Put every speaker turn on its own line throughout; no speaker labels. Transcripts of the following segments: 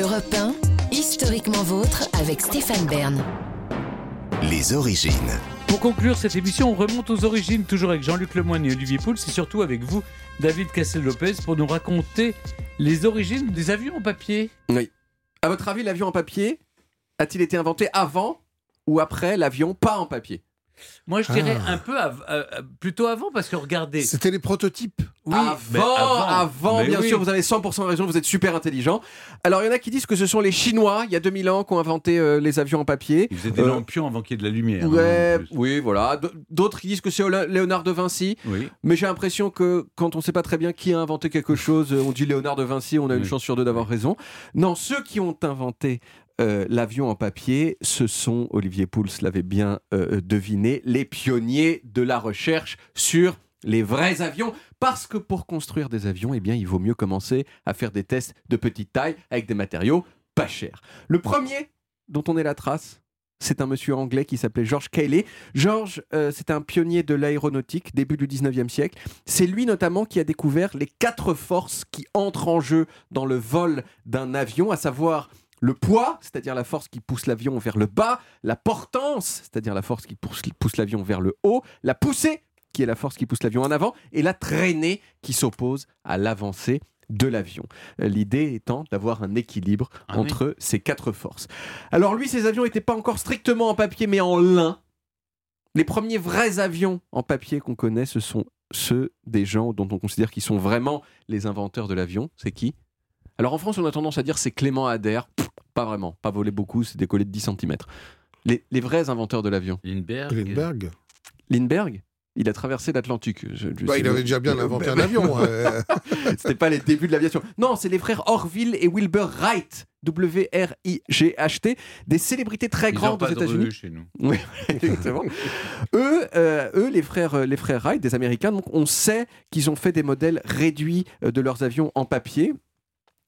Europe 1, historiquement vôtre avec Stéphane Bern.
Les origines.
Pour conclure cette émission, on remonte aux origines, toujours avec Jean-Luc Lemoyne et Olivier Pouls, et surtout avec vous, David Castel-Lopez, pour nous raconter les origines des avions en papier.
Oui. À votre avis, l'avion en papier a-t-il été inventé avant ou après l'avion pas en papier?
Moi, je dirais
Ah.
un peu av- euh, euh, plutôt avant, parce que regardez.
C'était les prototypes.
Oui,
avant,
mais
avant,
Mais
bien
oui.
sûr, vous avez 100% raison, vous êtes super intelligent. Alors, il y en a qui disent que ce sont les Chinois, il y a 2000 ans, qui ont inventé euh, les avions en papier.
Ils faisaient des
Euh,
lampions avant qu'il y ait de la lumière.
Ouais,
hein, plus.
oui, voilà. D'autres qui disent que c'est Léonard de Vinci.
Oui.
Mais j'ai l'impression que quand on ne sait pas très bien qui a inventé quelque chose, on dit Léonard de Vinci, on a une
Oui.
chance sur deux d'avoir raison. Non, ceux qui ont inventé euh, l'avion en papier, ce sont, Olivier Pouls l'avait bien euh, deviné, les pionniers de la recherche sur les vrais avions. Parce que pour construire des avions, eh bien, il vaut mieux commencer à faire des tests de petite taille avec des matériaux pas chers. Le premier dont on est la trace, c'est un monsieur anglais qui s'appelait George Cayley. George, euh, c'est un pionnier de l'aéronautique, début du 19e siècle. C'est lui notamment qui a découvert les quatre forces qui entrent en jeu dans le vol d'un avion, à savoir le poids, c'est-à-dire la force qui pousse l'avion vers le bas, la portance, c'est-à-dire la force qui pousse, pousse l'avion vers le haut, la poussée, qui est la force qui pousse l'avion en avant, et la traînée qui s'oppose à l'avancée de l'avion. Euh, L'idée étant d'avoir un équilibre
Ah oui.
entre ces quatre forces. Alors lui, ces avions n'étaient pas encore strictement en papier, mais en lin. Les premiers vrais avions en papier qu'on connaît, ce sont ceux des gens dont on considère qu'ils sont vraiment les inventeurs de l'avion. C'est qui? Alors en France, on a tendance à dire c'est Clément Adair. Pff, Pas vraiment, pas volé beaucoup, c'est décollé de 10 cm. Les, les vrais inventeurs de l'avion.
Lindbergh.
Lindbergh.
Lindbergh, il a traversé l'Atlantique.
Bah, il avait déjà bien inventé un avion. euh.
C'était pas les débuts de l'aviation. Non, c'est les frères Orville et Wilbur Wright. W-R-I-G-H-T. Des célébrités très
Ils ont
grandes aux
pas de
États-Unis.
chez nous.
Oui, exactement. eux, euh, eux, les frères, euh, les frères Wright, des Américains, donc on sait qu'ils ont fait des modèles réduits euh, de leurs avions en papier.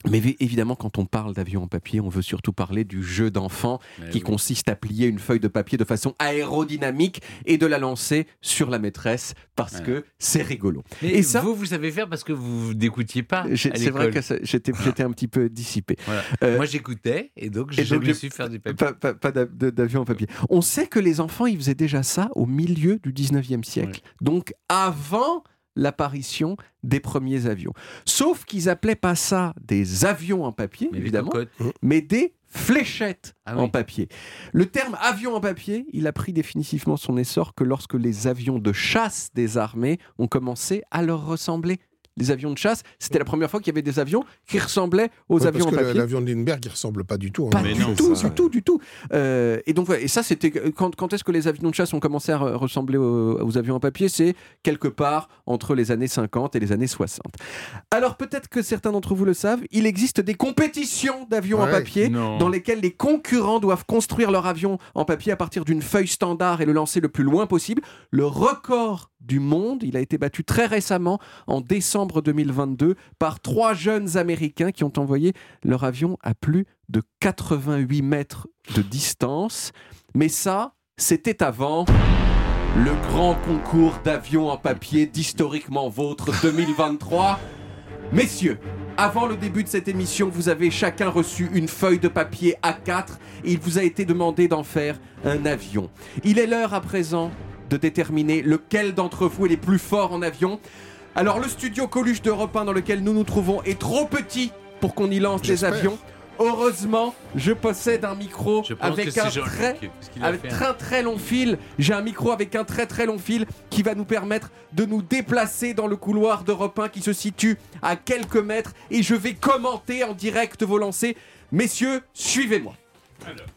Mais vi- évidemment, quand on parle d'avions en papier, on veut surtout parler du jeu d'enfant qui
oui.
consiste à plier une feuille de papier de façon aérodynamique et de la lancer sur la maîtresse parce
Ouais.
que c'est rigolo.
Mais
Et ça-
vous, vous savez faire parce que vous n'écoutiez pas.
C'est vrai que j'étais un petit peu dissipé.
Voilà.
Euh,
Moi, j'écoutais et donc je me suis faire du papier.
Pas, d'avion en papier. On sait que les enfants, ils faisaient déjà ça au milieu du 19e siècle. Donc avant l'apparition des premiers avions. Sauf qu'ils appelaient pas ça des avions en papier,
Mais
évidemment,
cocottes.
mais des fléchettes
Ah
en papier. Le terme avion en papier, il a pris définitivement son essor que lorsque les avions de chasse des armées ont commencé à leur ressembler. Les avions de chasse, c'était la première fois qu'il y avait des avions qui ressemblaient aux
Ouais,
avions
parce
en
que
papier.
l'avion de Lindbergh, il ressemble pas du tout. hein.
Pas
Mais
du
non,
tout,
ça,
du tout, du tout. Euh, et donc, et ça, c'était quand, quand est-ce que les avions de chasse ont commencé à re- ressembler aux, aux avions en papier? C'est quelque part entre les années 50 et les années 60. Alors, peut-être que certains d'entre vous le savent, il existe des compétitions d'avions en papier
Non.
dans lesquelles les concurrents doivent construire leur avion en papier à partir d'une feuille standard et le lancer le plus loin possible. Le record du monde, il a été battu très récemment, en décembre 2022, par trois jeunes Américains qui ont envoyé leur avion à plus de 88 mètres de distance. Mais ça, c'était avant le grand concours d'avions en papier d'Historiquement Vôtre 2023. Messieurs, avant le début de cette émission, vous avez chacun reçu une feuille de papier A4 et il vous a été demandé d'en faire un avion. Il est l'heure à présent de déterminer lequel d'entre vous est les plus forts en avion. Alors le studio Coluche d'Europe 1 dans lequel nous nous trouvons est trop petit pour qu'on y lance des avions. Heureusement, je possède un micro
Je pense que
avec
c'est
un
Jean-Luc,
très
parce qu'il a
avec
fait un-
très très long fil. J'ai un micro avec un très très long fil qui va nous permettre de nous déplacer dans le couloir d'Europe 1 qui se situe à quelques mètres et je vais commenter en direct vos lancers. Messieurs, suivez-moi.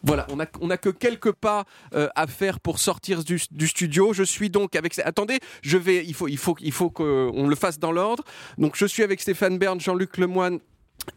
Voilà, on a, que quelques pas euh, à faire pour sortir du, studio. Je suis donc avec. Attendez, je vais. Il faut, il faut, il faut qu'on le fasse dans l'ordre. Donc, je suis avec Stéphane Bern, Jean-Luc Lemoine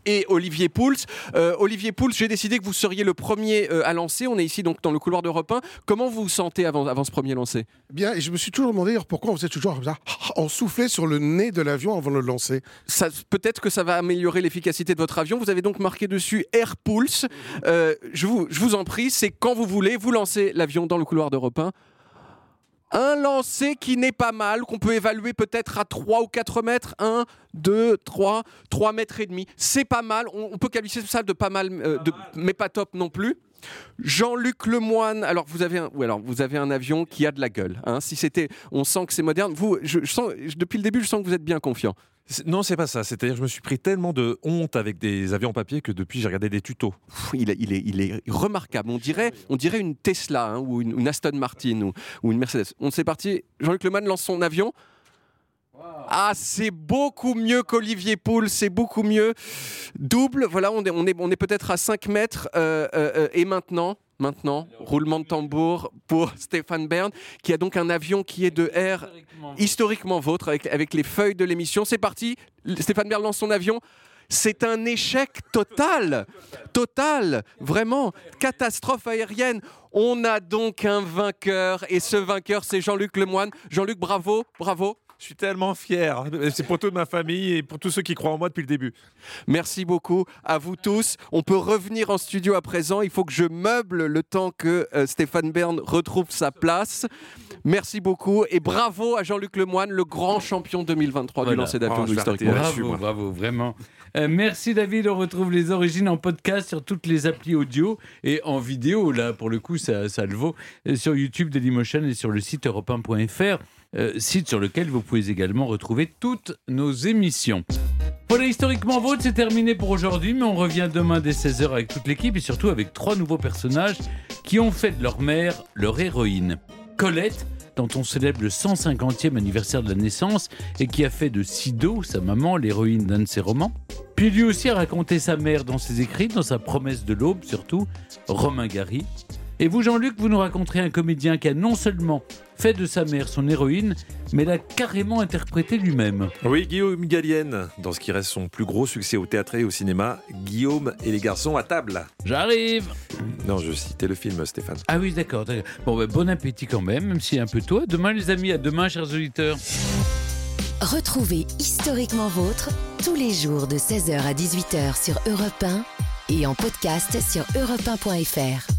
et Olivier Pouls. Euh, Olivier Pouls, j'ai décidé que vous seriez le premier euh, à lancer. On est ici donc dans le couloir d'Europe 1. Comment vous vous sentez avant, avant ce premier lancer?
Bien, et je me suis toujours demandé pourquoi on faisait toujours comme ça, en soufflait sur le nez de l'avion avant de le lancer.
Ça- Peut-être que ça va améliorer l'efficacité de votre avion. Vous avez donc marqué dessus Air Pulse. Euh, je, vous, je vous en prie, c'est quand vous voulez, vous lancez l'avion dans le couloir d'Europe 1. Un lancer qui n'est pas mal, qu'on peut évaluer peut-être à 3 ou 4 mètres. 1, 2, 3, 3 mètres et demi. C'est pas mal. On, on peut qualifier ça de pas mal, euh, de- mais pas top non plus. Jean-Luc Lemoine, alors vous avez un, ou alors vous avez un avion qui a de la gueule. hein. Si c'était, on sent que c'est moderne. Vous, je, je sens, je- depuis le début, je sens que vous êtes bien confiant.
Non, c'est pas ça. C'est-à-dire je me suis pris tellement de honte avec des avions en papier que depuis, j'ai regardé des tutos.
Il est, remarquable. On dirait, on dirait une Tesla hein, ou une, Aston Martin ou, ou une Mercedes. On s'est parti. Jean-Luc Lemoine lance son avion. Ah, c'est beaucoup mieux qu'Olivier Poul, c'est beaucoup mieux. Double, voilà, on est, on est, on est peut-être à 5 mètres. euh, euh, euh, et maintenant, maintenant, roulement de tambour pour Stéphane Bern, qui a donc un avion qui est de air historiquement vôtre, avec, avec les feuilles de l'émission. C'est parti, Stéphane Bern lance son avion. C'est un échec total, total, vraiment, catastrophe aérienne. On a donc un vainqueur, et ce vainqueur, c'est Jean-Luc Lemoine. Jean-Luc, bravo, bravo.
Je suis tellement fier. C'est pour toute ma famille et pour tous ceux qui croient en moi depuis le début.
Merci beaucoup à vous tous. On peut revenir en studio à présent. Il faut que je meuble le temps que euh, Stéphane Bern retrouve sa place. Merci beaucoup et bravo à Jean-Luc Lemoine, le grand champion 2023 du lancer d'avion
Oh,
Bravo,
moi.
bravo, vraiment. Euh, merci David, on retrouve les origines en podcast sur toutes les applis audio et en vidéo, là pour le coup ça, ça le vaut, euh, sur YouTube Dailymotion et sur le site europe 1.fr, euh, site sur lequel vous pouvez également retrouver toutes nos émissions. Voilà, historiquement vôtre, c'est terminé pour aujourd'hui, mais on revient demain dès 16h avec toute l'équipe et surtout avec trois nouveaux personnages qui ont fait de leur mère leur héroïne. Colette, dont on célèbre le 150e anniversaire de la naissance et qui a fait de Sido, sa maman, l'héroïne d'un de ses romans. Puis lui aussi a raconté sa mère dans ses écrits, dans sa promesse de l'aube surtout, Romain Gary. Et vous, Jean-Luc, vous nous raconterez un comédien qui a non seulement fait de sa mère son héroïne, mais l'a carrément interprété lui-même.
Oui, Guillaume Gallienne, dans ce qui reste son plus gros succès au théâtre et au cinéma, Guillaume et les garçons à table.
J'arrive
Non, je citais le film, Stéphane.
Ah oui, d'accord. d'accord. Bon, ben, bon appétit quand même, même est un peu tôt. Demain, les amis. À demain, chers auditeurs.
Retrouvez Historiquement Vôtre tous les jours de 16h à 18h sur Europe 1 et en podcast sur europe1.fr.